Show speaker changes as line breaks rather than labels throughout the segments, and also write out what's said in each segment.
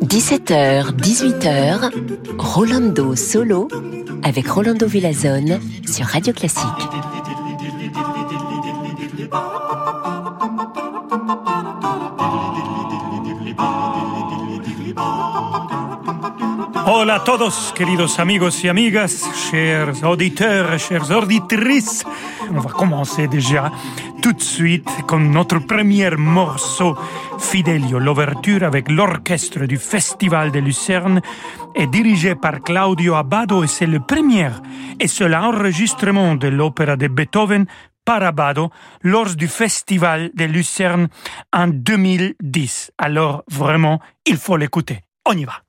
17h, 18h, Rolando Solo avec Rolando Villazone sur Radio Classique.
Hola a todos, queridos amigos y amigas, chers auditeurs, chères auditrices. On va commencer déjà tout de suite con notre premier morceau, Fidelio, l'ouverture avec l'orchestre du Festival de Lucerne est dirigé par Claudio Abbado et c'est le premier et seul enregistrement de l'opéra de Beethoven par Abbado lors du Festival de Lucerne en 2010. Alors vraiment, il faut l'écouter. On y va.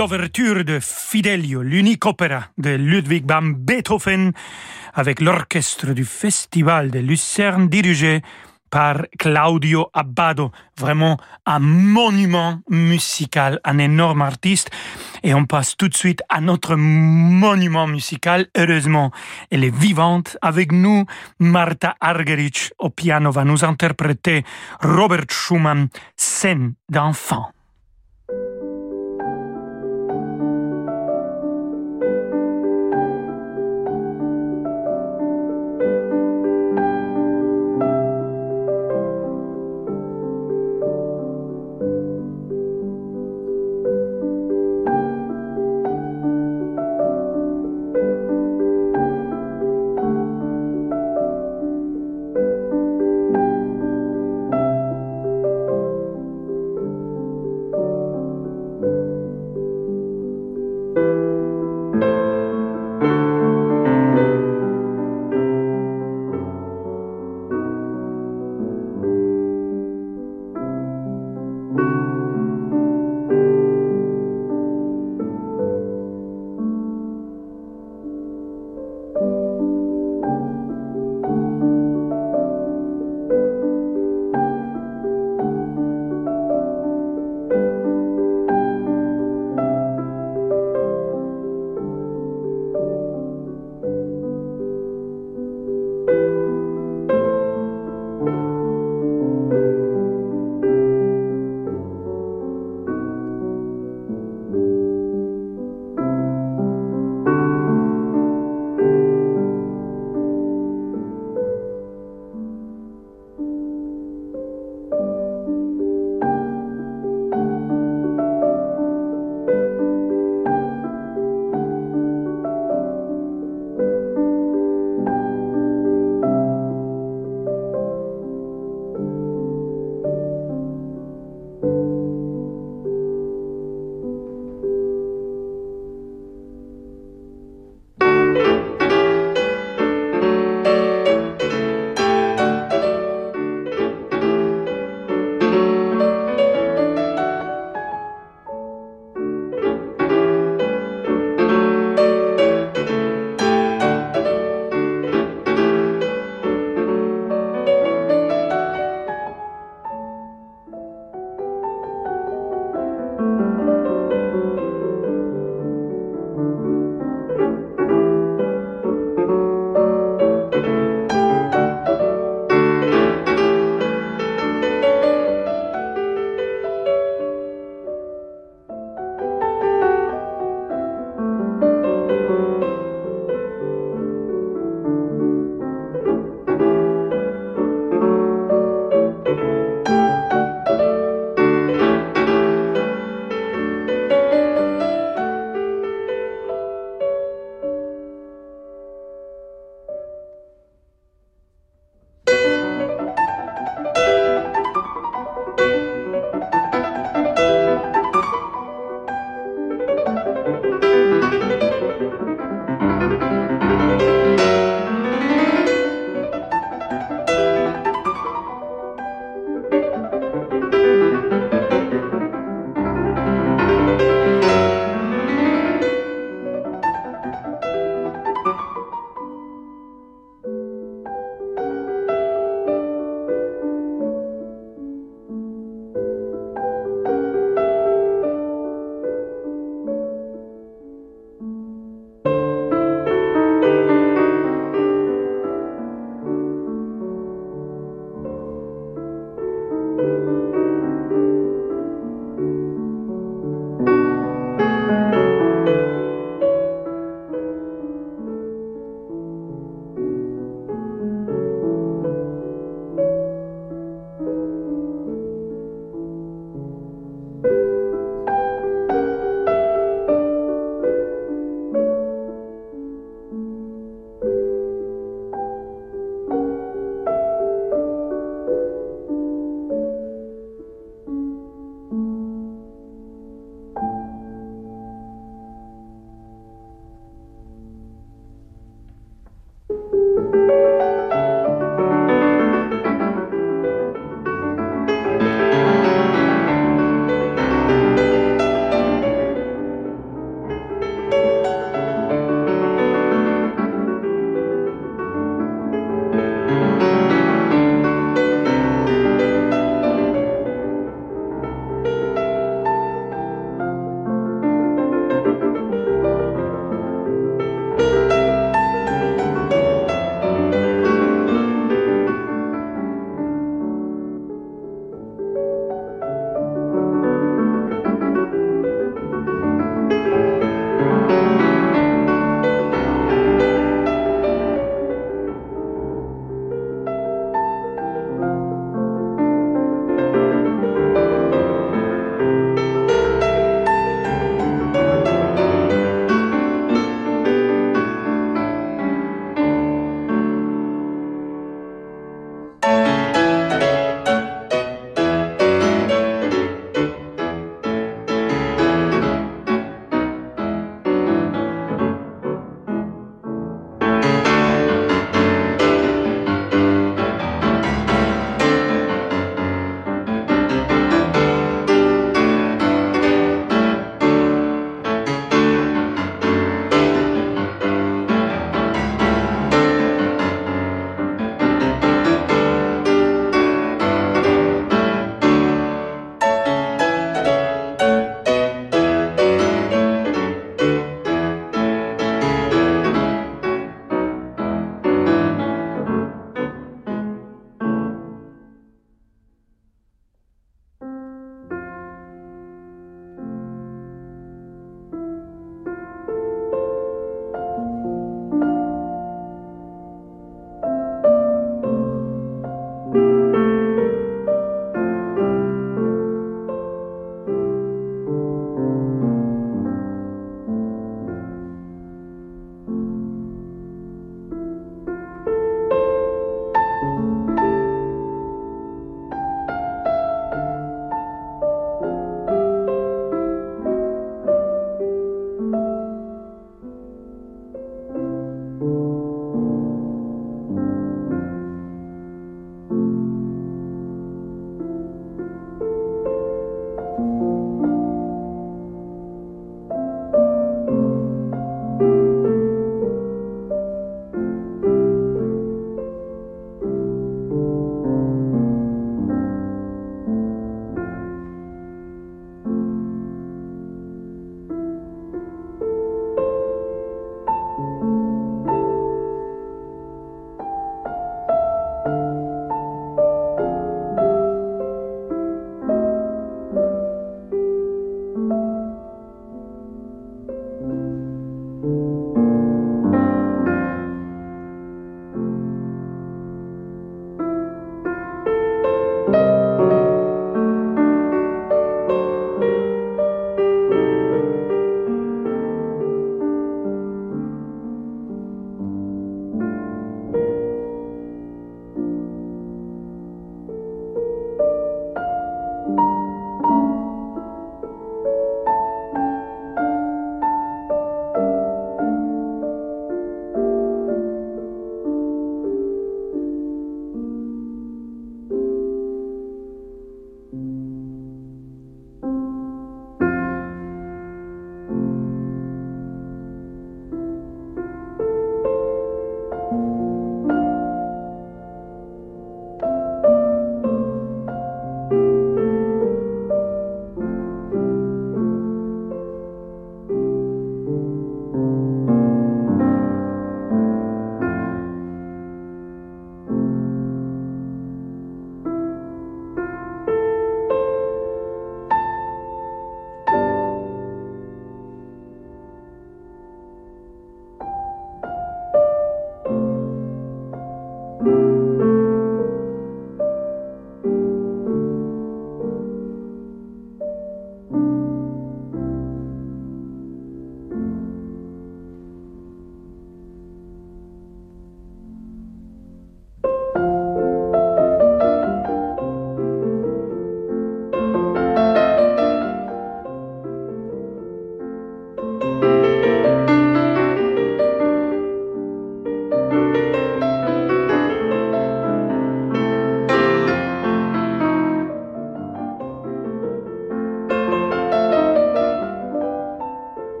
L'ouverture de Fidelio, l'unique opéra de Ludwig van Beethoven, avec l'orchestre du Festival de Lucerne dirigé par Claudio Abbado, vraiment un monument musical, un énorme artiste. Et on passe tout de suite à notre monument musical. Heureusement, elle est vivante avec nous. Marta Argerich au piano va nous interpréter Robert Schumann, scène d'enfant.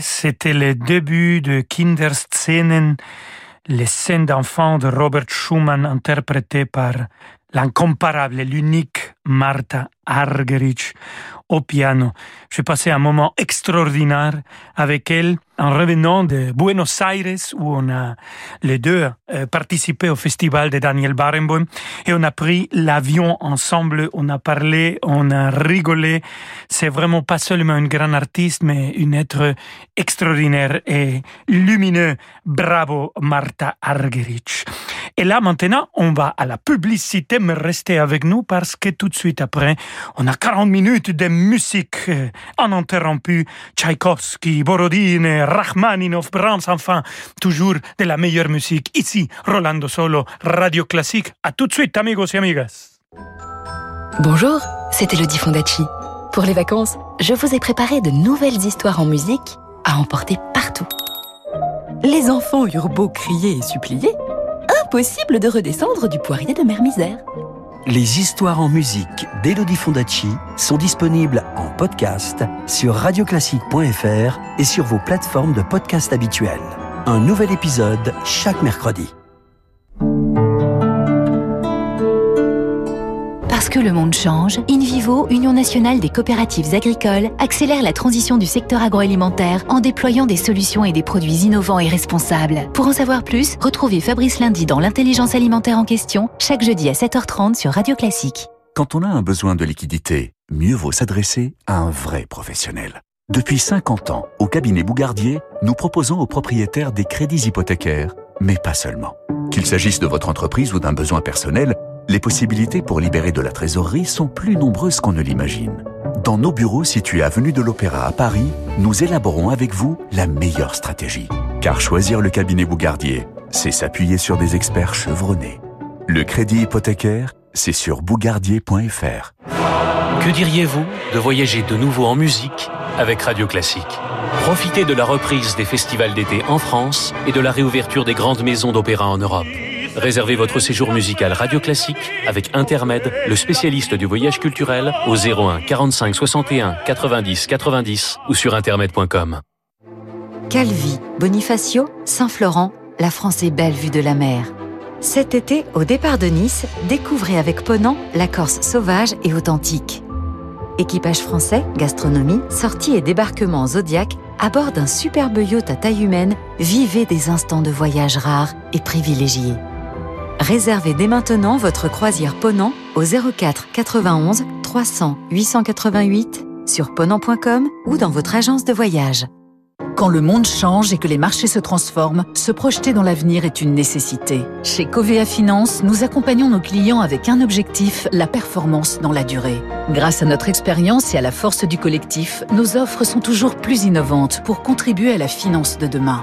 C'était le début de Kinderszenen, les scènes d'enfants de Robert Schumann interprétées par l'incomparable et l'unique Martha Argerich au piano. J'ai passé un moment extraordinaire avec elle en revenant de Buenos Aires où on a les deux euh, participé au festival de Daniel Barenboim et on a pris l'avion ensemble, on a parlé, on a rigolé. C'est vraiment pas seulement une grande artiste mais une être extraordinaire et lumineux. Bravo Martha Argerich. Et là maintenant, on va à la publicité, mais restez avec nous parce que tout de suite après, on a 40 minutes de musique euh, uninterrompue. Tchaïkovski, Borodine, Rachmaninov, Brahms, enfin, toujours de la meilleure musique. Ici, Rolando Solo, Radio Classique. À tout de suite, amigos et amigas.
Bonjour, c'est Elodie Fondacci. Pour les vacances, je vous ai préparé de nouvelles histoires en musique à emporter partout. Les enfants eurent beau crier et supplier, impossible de redescendre du poirier de Mère Misère.
Les histoires en musique d'Elodie Fondacci sont disponibles en podcast sur radioclassique.fr et sur vos plateformes de podcast habituelles. Un nouvel épisode chaque mercredi.
Que le monde change, InVivo, Union nationale des coopératives agricoles, accélère la transition du secteur agroalimentaire en déployant des solutions et des produits innovants et responsables. Pour en savoir plus, retrouvez Fabrice Lundi dans l'intelligence alimentaire en question, chaque jeudi à 7h30 sur Radio Classique.
Quand on a un besoin de liquidité, mieux vaut s'adresser à un vrai professionnel. Depuis 50 ans, au cabinet Bougardier, nous proposons aux propriétaires des crédits hypothécaires, mais pas seulement. Qu'il s'agisse de votre entreprise ou d'un besoin personnel, les possibilités pour libérer de la trésorerie sont plus nombreuses qu'on ne l'imagine. Dans nos bureaux situés avenue de l'Opéra à Paris, nous élaborons avec vous la meilleure stratégie. Car choisir le cabinet Bougardier, c'est s'appuyer sur des experts chevronnés. Le crédit hypothécaire, c'est sur bougardier.fr.
Que diriez-vous de voyager de nouveau en musique avec Radio Classique? Profitez de la reprise des festivals d'été en France et de la réouverture des grandes maisons d'opéra en Europe. Réservez votre séjour musical Radio Classique avec Intermed, le spécialiste du voyage culturel, au 01 45 61 90 90 ou sur intermed.com.
Calvi, Bonifacio, Saint-Florent, la France est belle vue de la mer. Cet été, au départ de Nice, découvrez avec Ponant la Corse sauvage et authentique. Équipage français, gastronomie, sortie et débarquement Zodiac à bord d'un superbe yacht à taille humaine, vivez des instants de voyage rares et privilégiés. Réservez dès maintenant votre croisière Ponant au 04 91 300 888 sur ponant.com ou dans votre agence de voyage.
Quand le monde change et que les marchés se transforment, se projeter dans l'avenir est une nécessité. Chez Covea Finance, nous accompagnons nos clients avec un objectif, la performance dans la durée. Grâce à notre expérience et à la force du collectif, nos offres sont toujours plus innovantes pour contribuer à la finance de demain.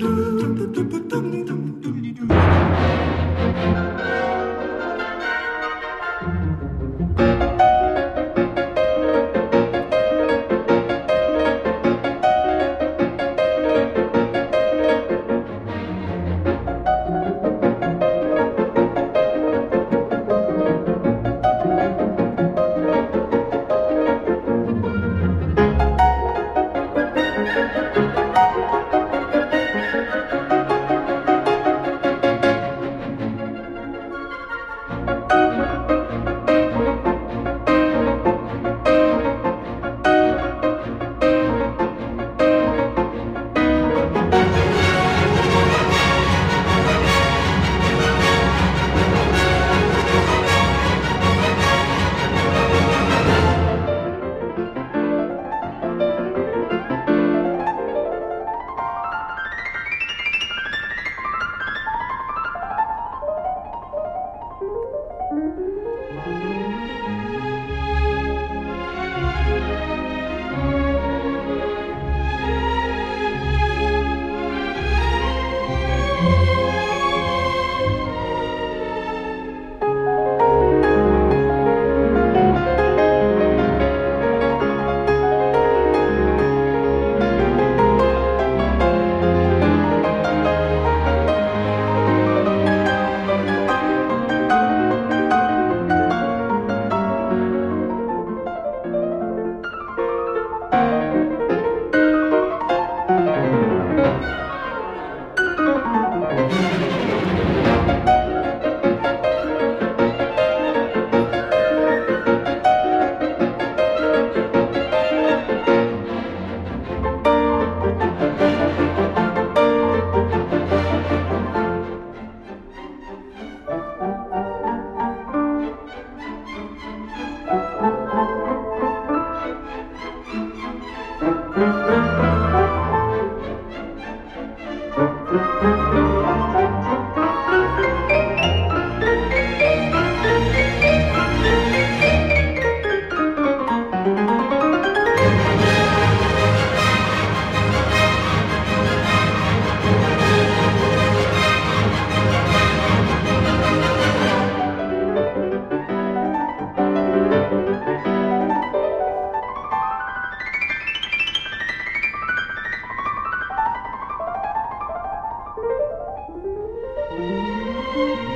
Voilà,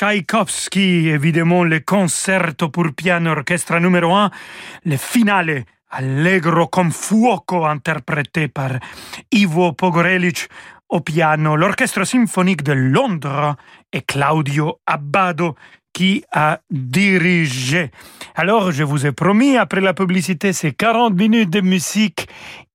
Tchaïkovski, évidemment, le concerto pour piano orchestre numéro 1, le finale Allegro con fuoco, interprété par Ivo Pogorelic au piano, l'orchestre symphonique de Londres et Claudio Abbado qui a dirigé. Alors, je vous ai promis, après la publicité, c'est 40 minutes de musique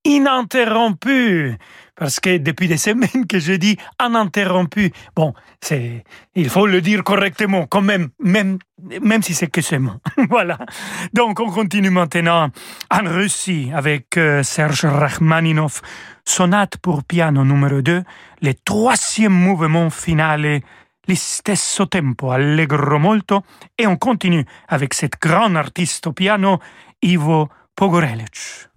ininterrompue. Parce que depuis des semaines que je dis ininterrompu, bon, c'est, il faut le dire correctement, quand même, même, même si c'est que ce mot. voilà. Donc, on continue maintenant en Russie avec euh, Serge Rachmaninov, sonate pour piano numéro 2, le troisième mouvement finale stesso tempo allegro molto et on continue avec cette grande artiste au piano, Ivo Pogorelic.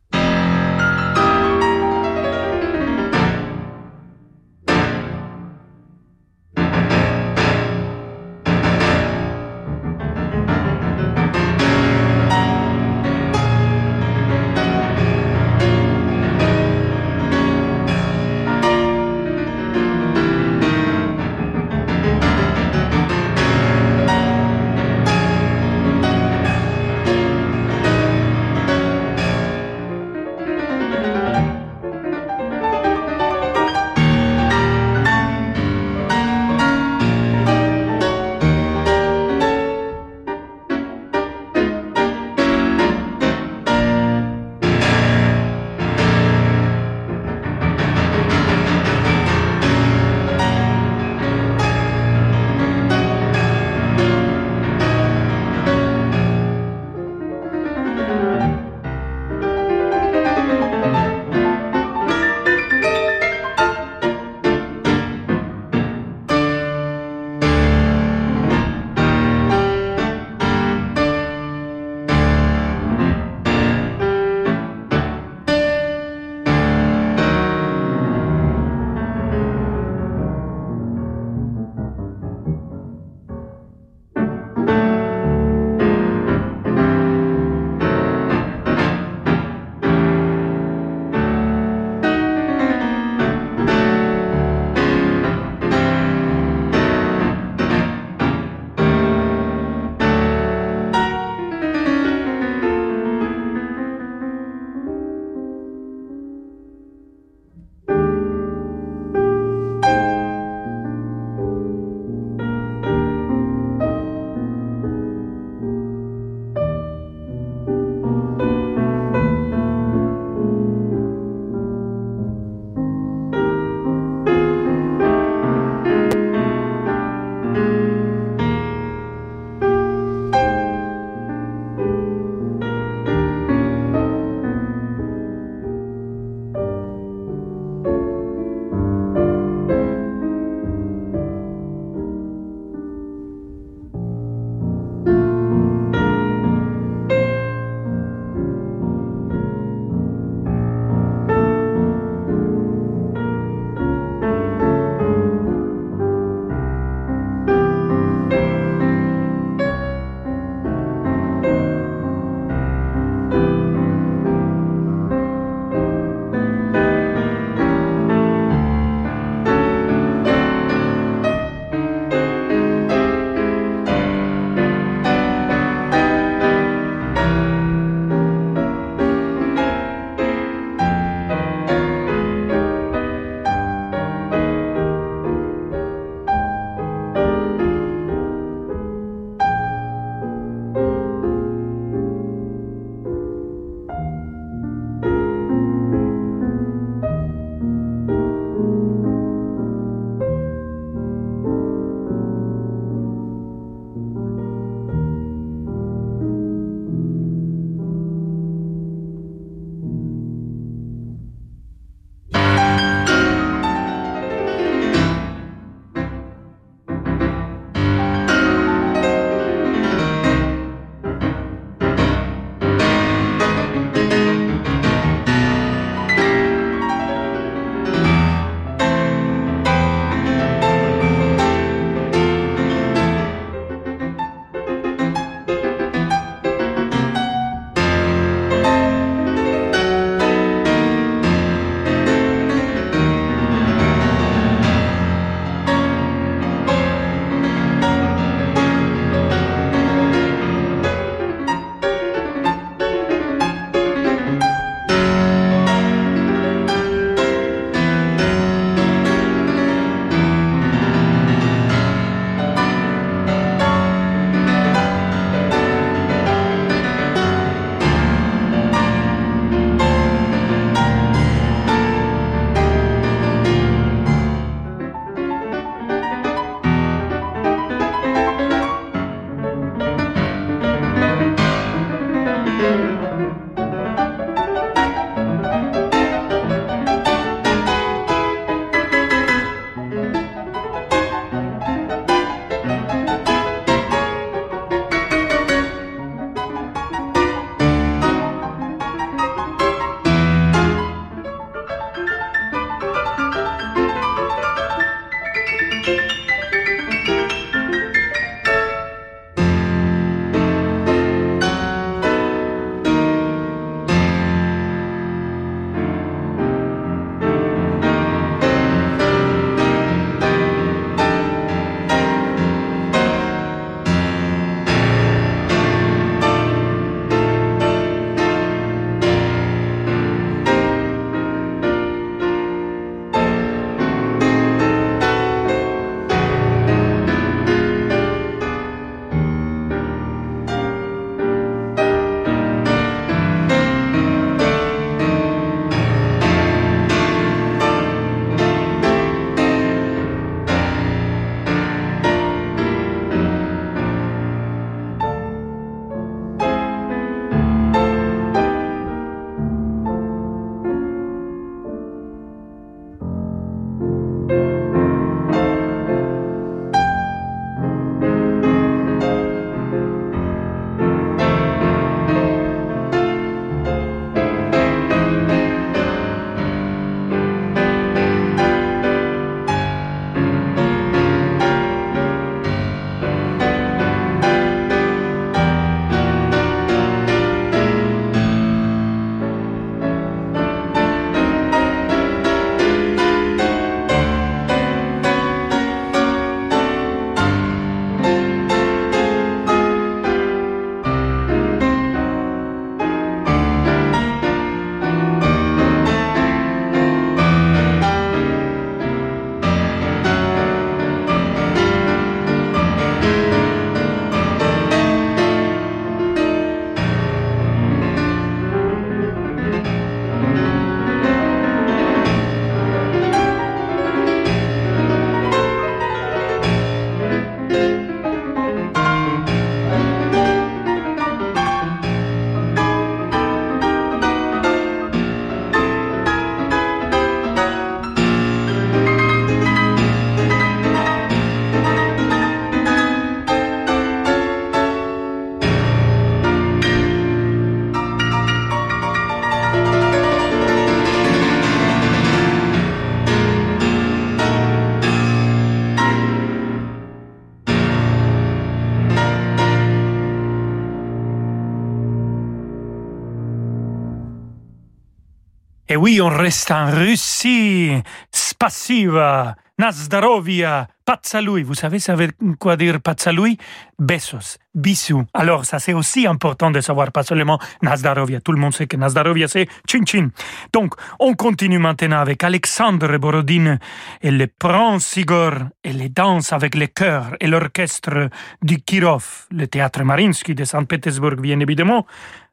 Oui, on reste en Russie. Spasiva, Nazdarovia, Patsalui. Vous savez, ça veut quoi dire Patsalui? Besos, bisous. Alors, ça c'est aussi important de savoir, pas seulement Nazdarovia. Tout le monde sait que Nazdarovia c'est chin chin. Donc, on continue maintenant avec Alexandre Borodine et le prince Igor et les danses avec les chœurs et l'orchestre du Kirov, le théâtre Marinsky de Saint-Pétersbourg, bien évidemment,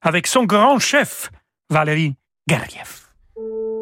avec son grand chef, Valérie Gergiev. Thank you.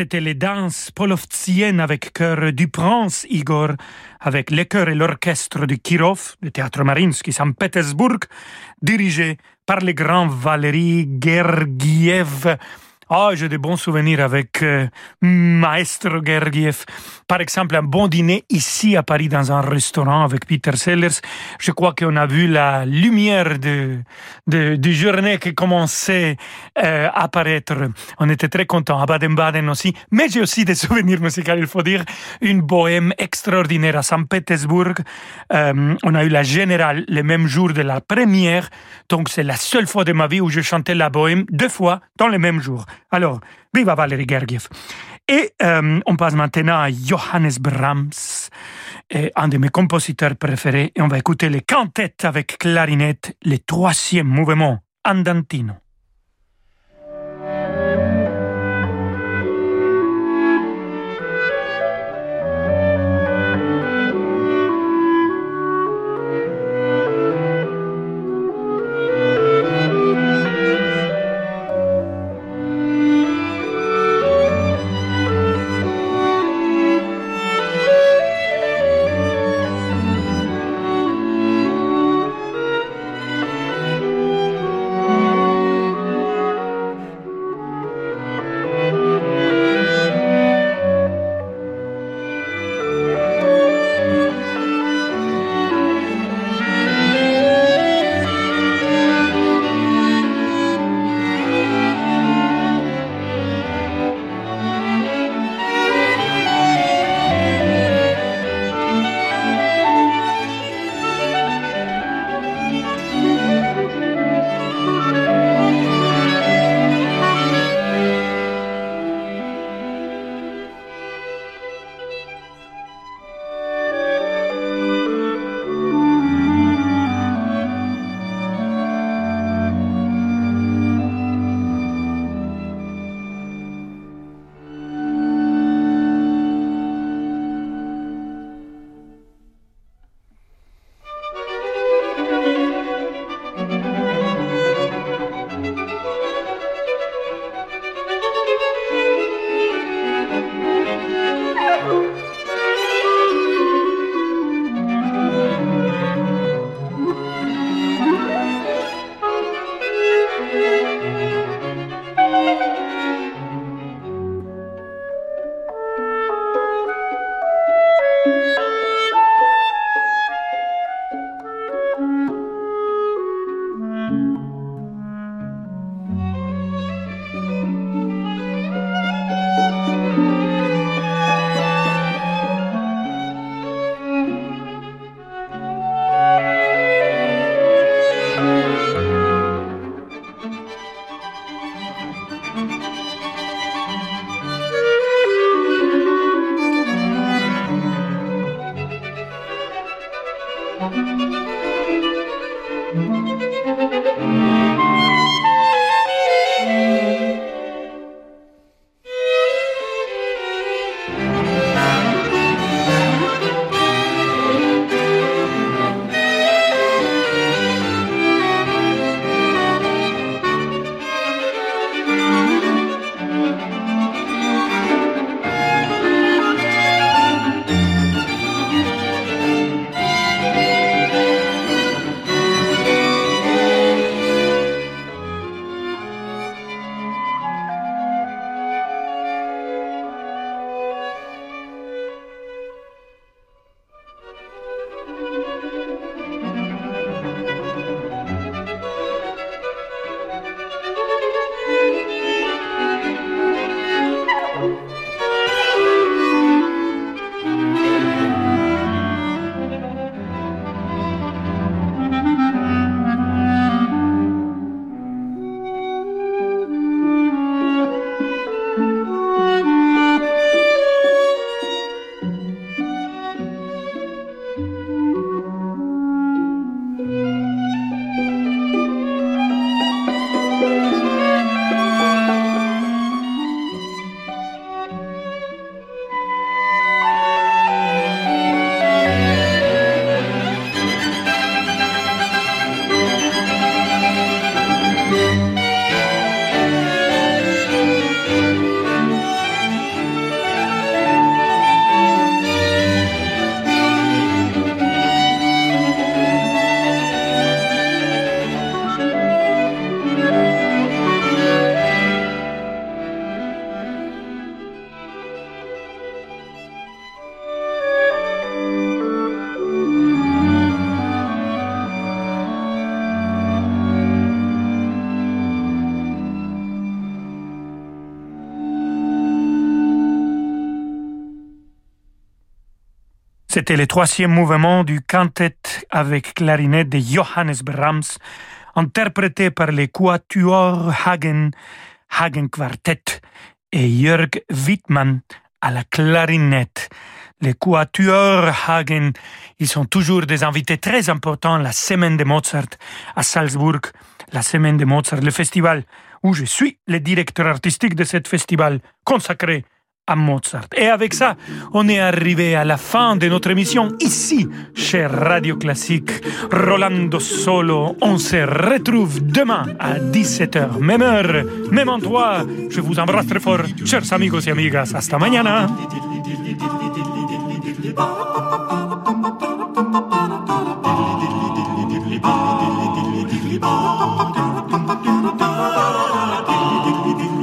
C'était les danses polovtsiennes avec chœur du prince Igor, avec les chœurs et l'orchestre de Kirov, le théâtre Marinsky, Saint-Pétersbourg, dirigé par le grand Valéry Gergiev, ah, j'ai de bons souvenirs avec euh, Maestro Gergiev. Par exemple, un bon dîner ici à Paris dans un restaurant avec Peter Sellers. Je crois qu'on a vu la lumière de, de, journée qui commençait euh, à apparaître. On était très contents à Baden-Baden aussi. Mais j'ai aussi des souvenirs musicaux, il faut dire. Une bohème extraordinaire à Saint-Pétersbourg. Euh, on a eu la générale le même jour de la première. Donc, c'est la seule fois de ma vie où je chantais la bohème deux fois dans le même jour. Alors, viva Valérie Gergiev. Et euh, on passe maintenant à Johannes Brahms, un de mes compositeurs préférés, et on va écouter les cantettes avec clarinette, le troisième mouvement, Andantino. Thank you. C'était le troisième mouvement du cantet avec clarinette de Johannes Brahms, interprété par les quatuors Hagen, Hagen Quartet et Jörg Wittmann à la clarinette. Les quatuors Hagen, ils sont toujours des invités très importants la semaine de Mozart à Salzbourg, la semaine de Mozart, le festival où je suis le directeur artistique de ce festival consacré Mozart. Et avec ça, on est arrivé à la fin de notre émission ici, chez Radio Classique. Rolando Solo, on se retrouve demain à 17h, même heure, même endroit. Je vous embrasse très fort, chers amigos et amigas. Hasta mañana.